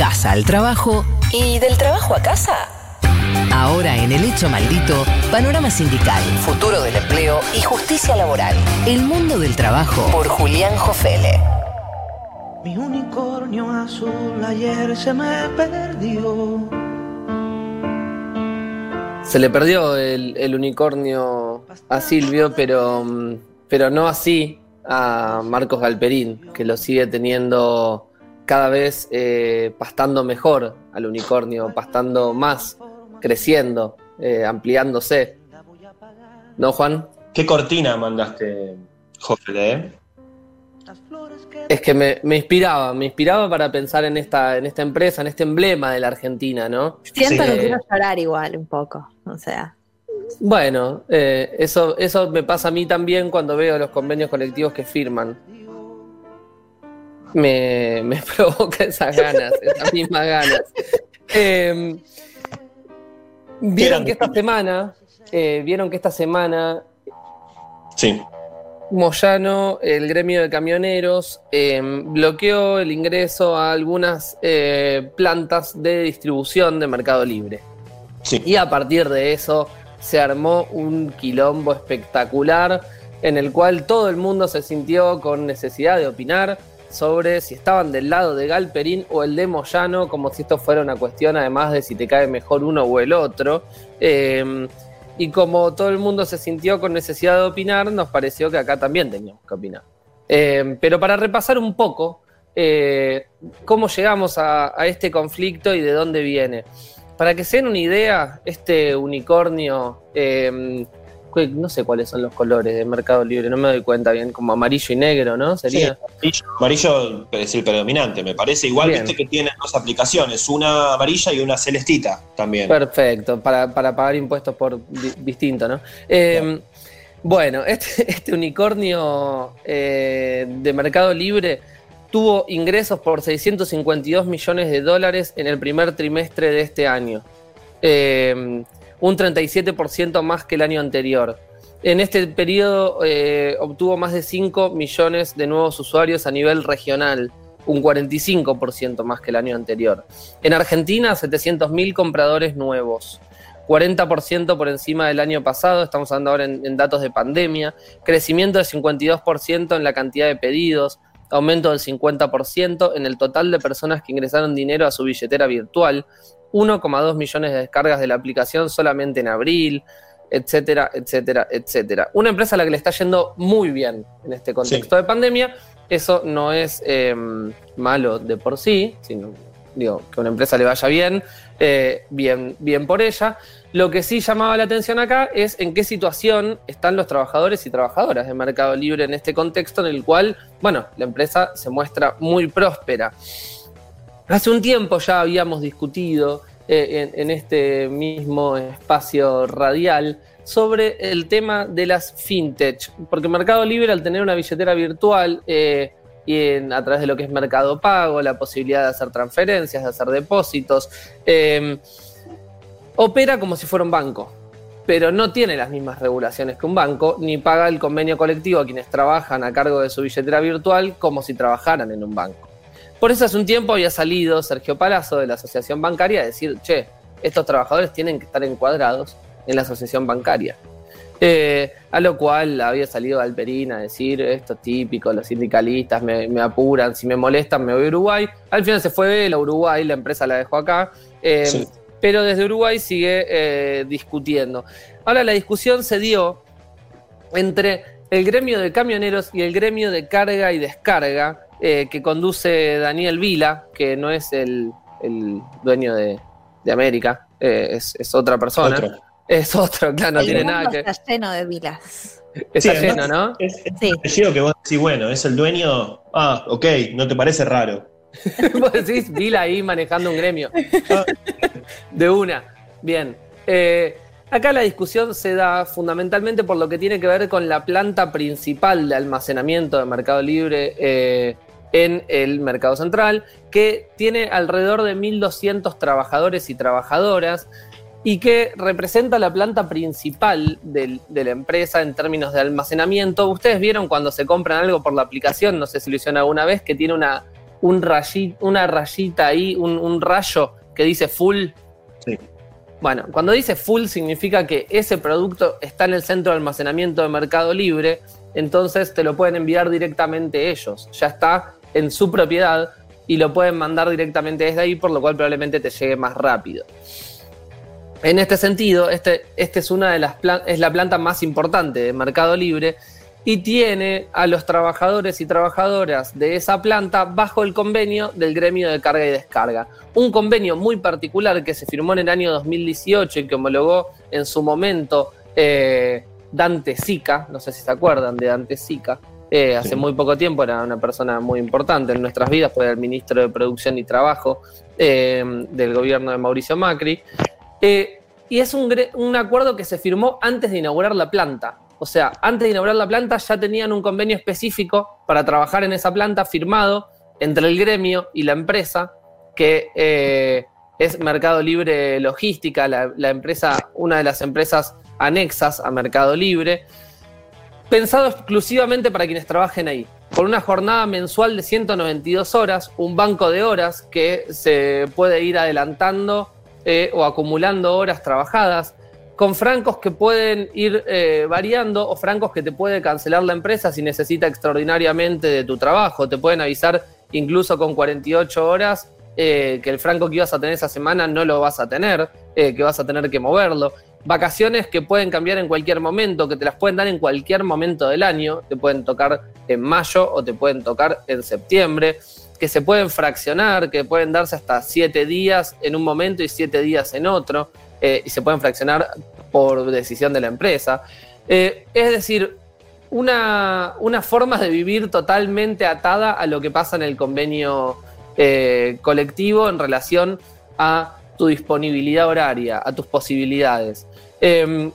casa al trabajo y del trabajo a casa. Ahora en El Hecho Maldito, panorama sindical, futuro del empleo y justicia laboral. El mundo del trabajo por Julián Jofele. Mi unicornio azul ayer se me perdió. Se le perdió el, el unicornio a Silvio, pero, mm, pero no así a Marcos Galperín, que lo sigue teniendo cada vez eh, pastando mejor al unicornio, pastando más, creciendo, eh, ampliándose. ¿No, Juan? ¿Qué cortina mandaste, Jofre? eh? Es que me, me inspiraba, me inspiraba para pensar en esta, en esta empresa, en este emblema de la Argentina, ¿no? Siento Sí. que quiero llorar igual un poco. O sea, Bueno, eh, eso, eso me pasa a mí también cuando veo los convenios colectivos que firman. Me, me provoca esas ganas, esas mismas ganas. Eh, Vieron que esta semana, eh, vieron que esta semana Sí. Moyano, el gremio de camioneros, eh, bloqueó el ingreso a algunas eh, plantas de distribución de Mercado Libre. Sí. Y a partir de eso se armó un quilombo espectacular en el cual todo el mundo se sintió con necesidad de opinar sobre si estaban del lado de Galperín o el de Moyano, como si esto fuera una cuestión además de si te cae mejor uno o el otro. Eh, y como todo el mundo se sintió con necesidad de opinar, nos pareció que acá también teníamos que opinar. Eh, pero para repasar un poco eh, cómo llegamos a, este conflicto y de dónde viene. Para que se den una idea, este unicornio, que no sé cuáles son los colores de Mercado Libre, no me doy cuenta bien, como amarillo y negro, ¿no? Sería. Sí, amarillo, amarillo es el predominante, me parece. Igual Bien. viste que tiene dos aplicaciones, una amarilla y una celestita también. Perfecto, para, para pagar impuestos por di- distinto, ¿no? Eh, Bueno, este, este unicornio eh, de Mercado Libre tuvo ingresos por 652 millones de dólares en el primer trimestre de este año. Eh, un 37% más que el año anterior. En este periodo eh, obtuvo más de 5 millones de nuevos usuarios a nivel regional, un 45% más que el año anterior. En Argentina, 700.000 compradores nuevos, 40% por encima del año pasado, estamos hablando ahora en, datos de pandemia, crecimiento de 52% en la cantidad de pedidos, aumento del 50% en el total de personas que ingresaron dinero a su billetera virtual, 1,2 millones de descargas de la aplicación solamente en abril, etcétera, etcétera, etcétera. Una empresa a la que le está yendo muy bien en este contexto de pandemia, eso no es eh, malo de por sí, sino digo, que a una empresa le vaya bien, eh, bien, bien por ella. Lo que sí llamaba la atención acá es en qué situación están los trabajadores y trabajadoras de Mercado Libre en este contexto en el cual, bueno, la empresa se muestra muy próspera. Hace un tiempo ya habíamos discutido eh, en, este mismo espacio radial sobre el tema de las fintech, porque Mercado Libre al tener una billetera virtual eh, y a través de lo que es Mercado Pago, la posibilidad de hacer transferencias, de hacer depósitos, eh, opera como si fuera un banco, pero no tiene las mismas regulaciones que un banco, ni paga el convenio colectivo a quienes trabajan a cargo de su billetera virtual como si trabajaran en un banco. Por eso hace un tiempo había salido Sergio Palazzo de la Asociación Bancaria a decir, che, estos trabajadores tienen que estar encuadrados en la asociación bancaria. Eh, a lo cual había salido Alperín a decir, esto es típico, los sindicalistas me, me apuran, si me molestan me voy a Uruguay. Al final se fue él a Uruguay, la empresa la dejó acá, eh, Sí. pero desde Uruguay sigue eh, discutiendo. Ahora la discusión se dio entre el gremio de camioneros y el gremio de carga y descarga eh, que conduce Daniel Vila, que no es el, el dueño de, de América, eh, es, es otra persona. Otro. Es otro, claro, no el tiene mundo nada que. está lleno de vilas. Está Sí, lleno, además, ¿no? Es, es Sí. que vos decís, bueno, es el dueño. Ah, ok, no te parece raro. Vos decís Vila ahí manejando un gremio. De una. Bien. Eh, acá la discusión se da fundamentalmente por lo que tiene que ver con la planta principal de almacenamiento de Mercado Libre eh, en el Mercado Central, que tiene alrededor de 1.200 trabajadores y trabajadoras. y que representa la planta principal del- de la empresa en términos de almacenamiento. Ustedes vieron cuando se compran algo por la aplicación, no sé si lo hicieron alguna vez, que tiene una, un rayi- una rayita ahí, un, un rayo que dice full. Sí. Bueno, cuando dice full significa que ese producto está en el centro de almacenamiento de Mercado Libre, entonces te lo pueden enviar directamente ellos. Ya está en su propiedad y lo pueden mandar directamente desde ahí, por lo cual probablemente te llegue más rápido. En este sentido, este, este es una de las es la planta más importante de Mercado Libre y tiene a los trabajadores y trabajadoras de esa planta bajo el convenio del gremio de carga y descarga. Un convenio muy particular que se firmó en el año 2018 y que homologó en su momento eh, Dante Sica, no sé si se acuerdan de Dante Sica, eh, hace Sí. muy poco tiempo era una persona muy importante en nuestras vidas, fue el ministro de Producción y Trabajo eh, del gobierno de Mauricio Macri. Eh, y es un, acuerdo que se firmó antes de inaugurar la planta. O sea, antes de inaugurar la planta ya tenían un convenio específico para trabajar en esa planta firmado entre el gremio y la empresa, que es Mercado Libre Logística, la, la empresa, una de las empresas anexas a Mercado Libre, pensado exclusivamente para quienes trabajen ahí, con una jornada mensual de 192 horas, un banco de horas que se puede ir adelantando eh, o acumulando horas trabajadas, con francos que pueden ir eh, variando o francos que te puede cancelar la empresa si necesita extraordinariamente de tu trabajo. Te pueden avisar incluso con 48 horas eh, que el franco que ibas a tener esa semana no lo vas a tener, eh, que vas a tener que moverlo. Vacaciones que pueden cambiar en cualquier momento, que te las pueden dar en cualquier momento del año, te pueden tocar en mayo o te pueden tocar en septiembre, que se pueden fraccionar, que pueden darse hasta siete días en un momento y siete días en otro, eh, y se pueden fraccionar por decisión de la empresa. Eh, es decir, una, una forma de vivir totalmente atada a lo que pasa en el convenio eh, colectivo en relación a tu disponibilidad horaria, a tus posibilidades. Eh,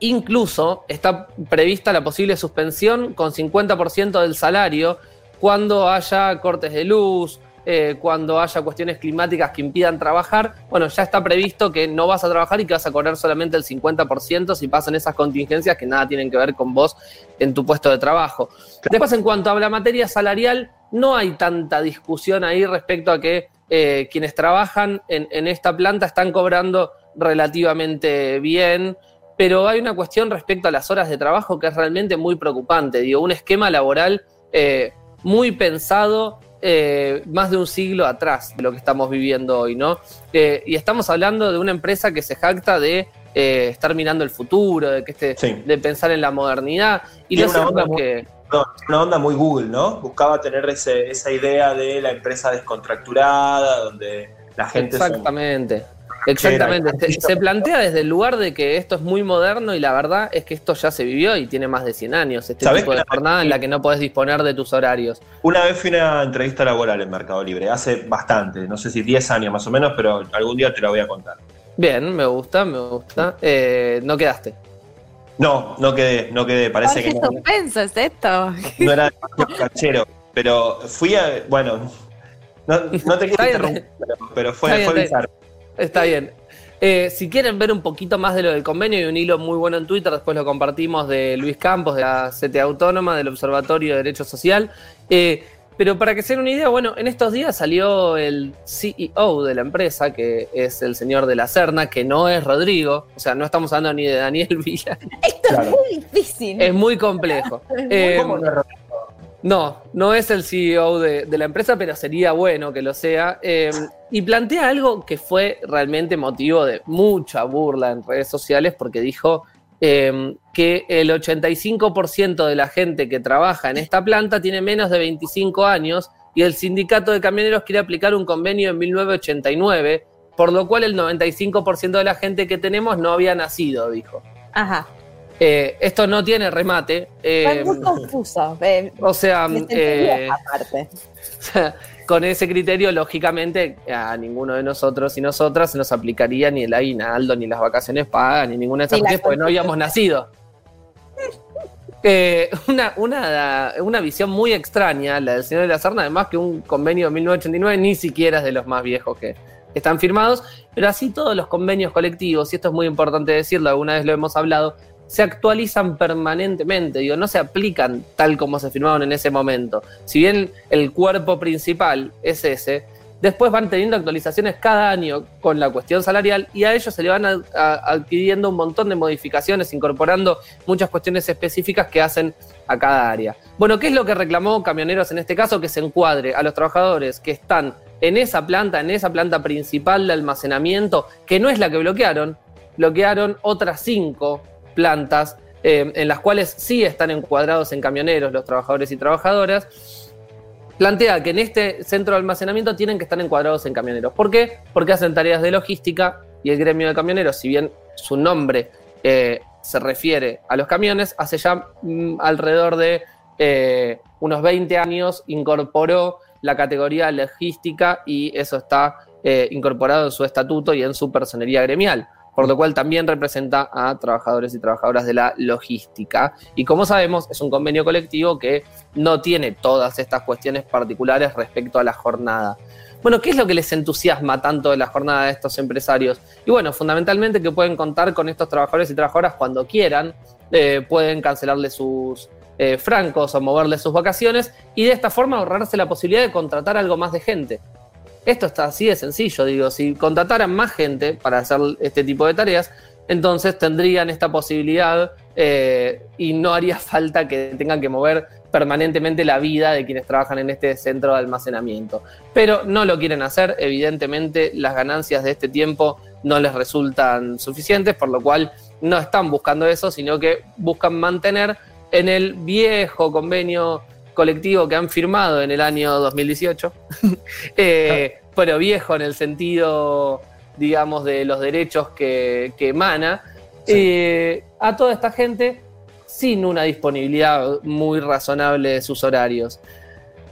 incluso está prevista la posible suspensión con 50% del salario cuando haya cortes de luz, eh, cuando haya cuestiones climáticas que impidan trabajar. Bueno, ya está previsto que no vas a trabajar y que vas a cobrar solamente el 50% si pasan esas contingencias que nada tienen que ver con vos en tu puesto de trabajo. Después, en cuanto a la materia salarial, no hay tanta discusión ahí respecto a que eh, quienes trabajan en, en esta planta están cobrando relativamente bien, pero hay una cuestión respecto a las horas de trabajo que es realmente muy preocupante. Digo, un esquema laboral eh, muy pensado eh, más de un siglo atrás de lo que estamos viviendo hoy, ¿no? Eh, y estamos hablando de una empresa que se jacta de estar mirando el futuro, de que este, Sí. de pensar en la modernidad. Y Tiene lo una onda muy- que No, una onda muy Google, ¿no? Buscaba tener ese- esa idea de la empresa descontracturada, donde la gente... son- Exactamente. Se, se plantea desde el lugar de que esto es muy moderno y la verdad es que esto ya se vivió y tiene más de 100 años. Este ¿Sabés tipo de la- jornada en la que no podés disponer de tus horarios. Una vez fui a una entrevista laboral en Mercado Libre, hace bastante, no sé si 10 años más o menos, pero algún día te la voy a contar. Bien, me gusta, me gusta. Eh, no quedaste. No, no quedé, no quedé, parece Ay, que qué no, suspenso es esto. no era demasiado canchero, pero fui a, bueno, no, no te quiero interrumpir, pero, pero fue, fue bizarro. Está bien. Eh, si quieren ver un poquito más de lo del convenio, hay un hilo muy bueno en Twitter, después lo compartimos de Luis Campos, de la CT Autónoma, del Observatorio de Derecho Social. Eh, pero para que se den una idea, bueno, en estos días salió el CEO de la empresa, que es el señor de la Serna, que no es Rodrigo, o sea, no estamos hablando ni de Daniel Villa, Esto Claro. es muy difícil. es muy complejo. Eh, ¿Cómo no es no, no es el CEO de, la empresa, pero sería bueno que lo sea. Eh, y plantea algo que fue realmente motivo de mucha burla en redes sociales porque dijo eh, que el 85% de la gente que trabaja en esta planta tiene menos de 25 años y el sindicato de camioneros quiere aplicar un convenio en 1989, por lo cual el 95% de la gente que tenemos no había nacido, dijo. Ajá. Eh, esto no tiene remate. eh, muy confuso. eh, o sea, eh, aparte. con ese criterio, lógicamente, a ninguno de nosotros y nosotras se nos aplicaría ni el aguinaldo, ni las vacaciones pagas, ni ninguna de esas cosas, porque no habíamos nacido. Una, una, una visión muy extraña, la del señor de la Serna, además que un convenio de 1989 ni siquiera es de los más viejos que, están firmados, pero así todos los convenios colectivos, y esto es muy importante decirlo, alguna vez lo hemos hablado, se actualizan permanentemente, digo, no se aplican tal como se firmaron en ese momento. Si bien el cuerpo principal es ese, después van teniendo actualizaciones cada año con la cuestión salarial y a ellos se le van adquiriendo un montón de modificaciones, incorporando muchas cuestiones específicas que hacen a cada área. Bueno, ¿qué es lo que reclamó Camioneros en este caso? Que se encuadre a los trabajadores que están en esa planta, en esa planta principal de almacenamiento, que no es la que bloquearon, bloquearon otras cinco plantas eh, en las cuales sí están encuadrados en camioneros los trabajadores y trabajadoras, plantea que en este centro de almacenamiento tienen que estar encuadrados en camioneros. ¿Por qué? Porque hacen tareas de logística y el gremio de camioneros, si bien su nombre eh, se refiere a los camiones, hace ya mm, alrededor de eh, unos 20 años incorporó la categoría logística y eso está incorporado en su estatuto y en su personería gremial por lo cual también representa a trabajadores y trabajadoras de la logística. Y como sabemos, es un convenio colectivo que no tiene todas estas cuestiones particulares respecto a la jornada. Bueno, ¿qué es lo que les entusiasma tanto de la jornada de estos empresarios? Y bueno, fundamentalmente que pueden contar con estos trabajadores y trabajadoras cuando quieran, eh, pueden cancelarle sus eh, francos o moverle sus vacaciones y de esta forma ahorrarse la posibilidad de contratar algo más de gente. Esto está así de sencillo, digo, si contrataran más gente para hacer este tipo de tareas, entonces tendrían esta posibilidad eh, y no haría falta que tengan que mover permanentemente la vida de quienes trabajan en este centro de almacenamiento. Pero no lo quieren hacer, evidentemente las ganancias de este tiempo no les resultan suficientes, por lo cual no están buscando eso, sino que buscan mantener en el viejo convenio colectivo que han firmado en el año 2018, eh, pero viejo en el sentido, digamos, de los derechos que, emana, eh, a toda esta gente sin una disponibilidad muy razonable de sus horarios.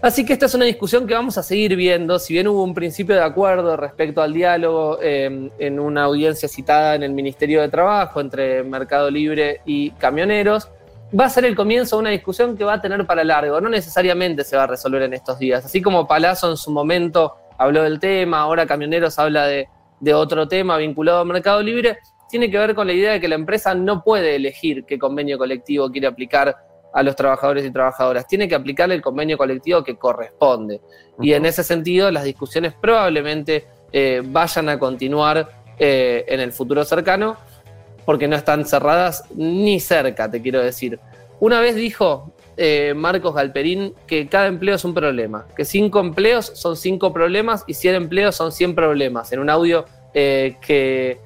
Así que esta es una discusión que vamos a seguir viendo, si bien hubo un principio de acuerdo respecto al diálogo eh, en una audiencia citada en el Ministerio de Trabajo entre Mercado Libre y camioneros, va a ser el comienzo de una discusión que va a tener para largo, no necesariamente se va a resolver en estos días. Así como Palazzo en su momento habló del tema, ahora Camioneros habla de, otro tema vinculado al mercado libre, tiene que ver con la idea de que la empresa no puede elegir qué convenio colectivo quiere aplicar a los trabajadores y trabajadoras, tiene que aplicar el convenio colectivo que corresponde. Y en ese sentido, las discusiones probablemente eh, vayan a continuar eh, en el futuro cercano porque no están cerradas ni cerca, te quiero decir. Una vez dijo eh, Marcos Galperín que cada empleo es un problema, que cinco empleos son cinco problemas y cien empleos son cien problemas, en un audio eh, que,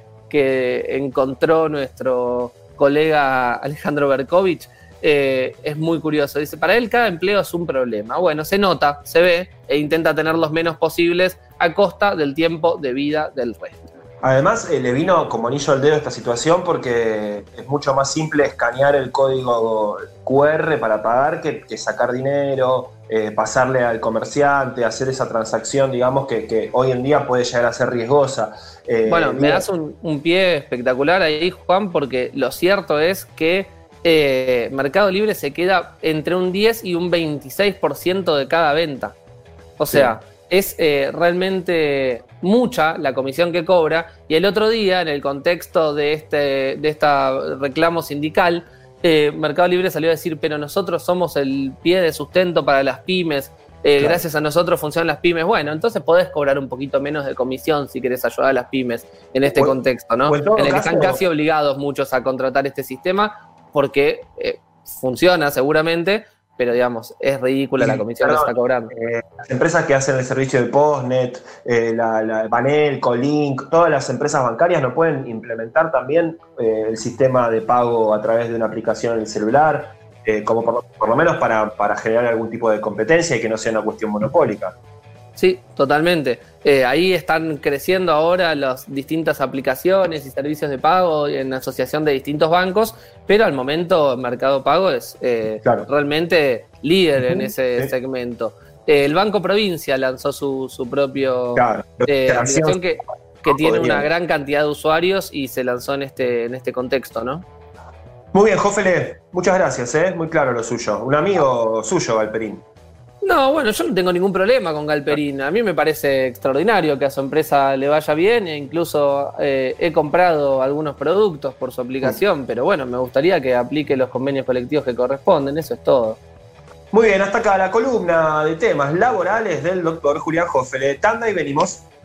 encontró nuestro colega Alejandro Berkovich. Eh, es muy curioso. Dice, para él cada empleo es un problema. Bueno, se nota, se ve e intenta tener los menos posibles a costa del tiempo de vida del resto. Además, eh, le vino como anillo al dedo esta situación porque es mucho más simple escanear el código QR para pagar que, sacar dinero, eh, pasarle al comerciante, hacer esa transacción, digamos, que, hoy en día puede llegar a ser riesgosa. Eh, bueno, me das un, pie espectacular ahí, Juan, porque lo cierto es que Mercado Libre se queda entre un 10 y un 26% de cada venta. O sea, es realmente mucha la comisión que cobra y el otro día en el contexto de este de esta reclamo sindical eh, Mercado Libre salió a decir pero nosotros somos el pie de sustento para las pymes eh, gracias a nosotros funcionan las pymes bueno entonces podés cobrar un poquito menos de comisión si querés ayudar a las pymes en este contexto no en, el que están casi obligados muchos a contratar este sistema porque eh, funciona seguramente pero digamos, es ridícula la comisión que se está cobrando. Eh, las empresas que hacen el servicio de Postnet, eh, la, la, Banel, Colink, todas las empresas bancarias no pueden implementar también eh, el sistema de pago a través de una aplicación en el celular, como por, lo menos para, para generar algún tipo de competencia y que no sea una cuestión monopólica. Sí, totalmente. Eh, ahí están creciendo ahora las distintas aplicaciones y servicios de pago en asociación de distintos bancos, pero al momento Mercado Pago es eh, realmente líder en ese segmento. Eh, el Banco Provincia lanzó su, su propio aplicación que, que tiene una gran cantidad de usuarios y se lanzó en este, en este contexto, ¿no? Muy bien, Jofele, muchas gracias, muy claro lo suyo. Un amigo suyo, Valperín. No, bueno, yo no tengo ningún problema con Galperín. A mí me parece extraordinario que a su empresa le vaya bien e incluso eh, he comprado algunos productos por su aplicación, pero bueno, me gustaría que aplique los convenios colectivos que corresponden, eso es todo. Muy bien, hasta acá la columna de temas laborales del doctor Julián Hoffele. Tanda y venimos.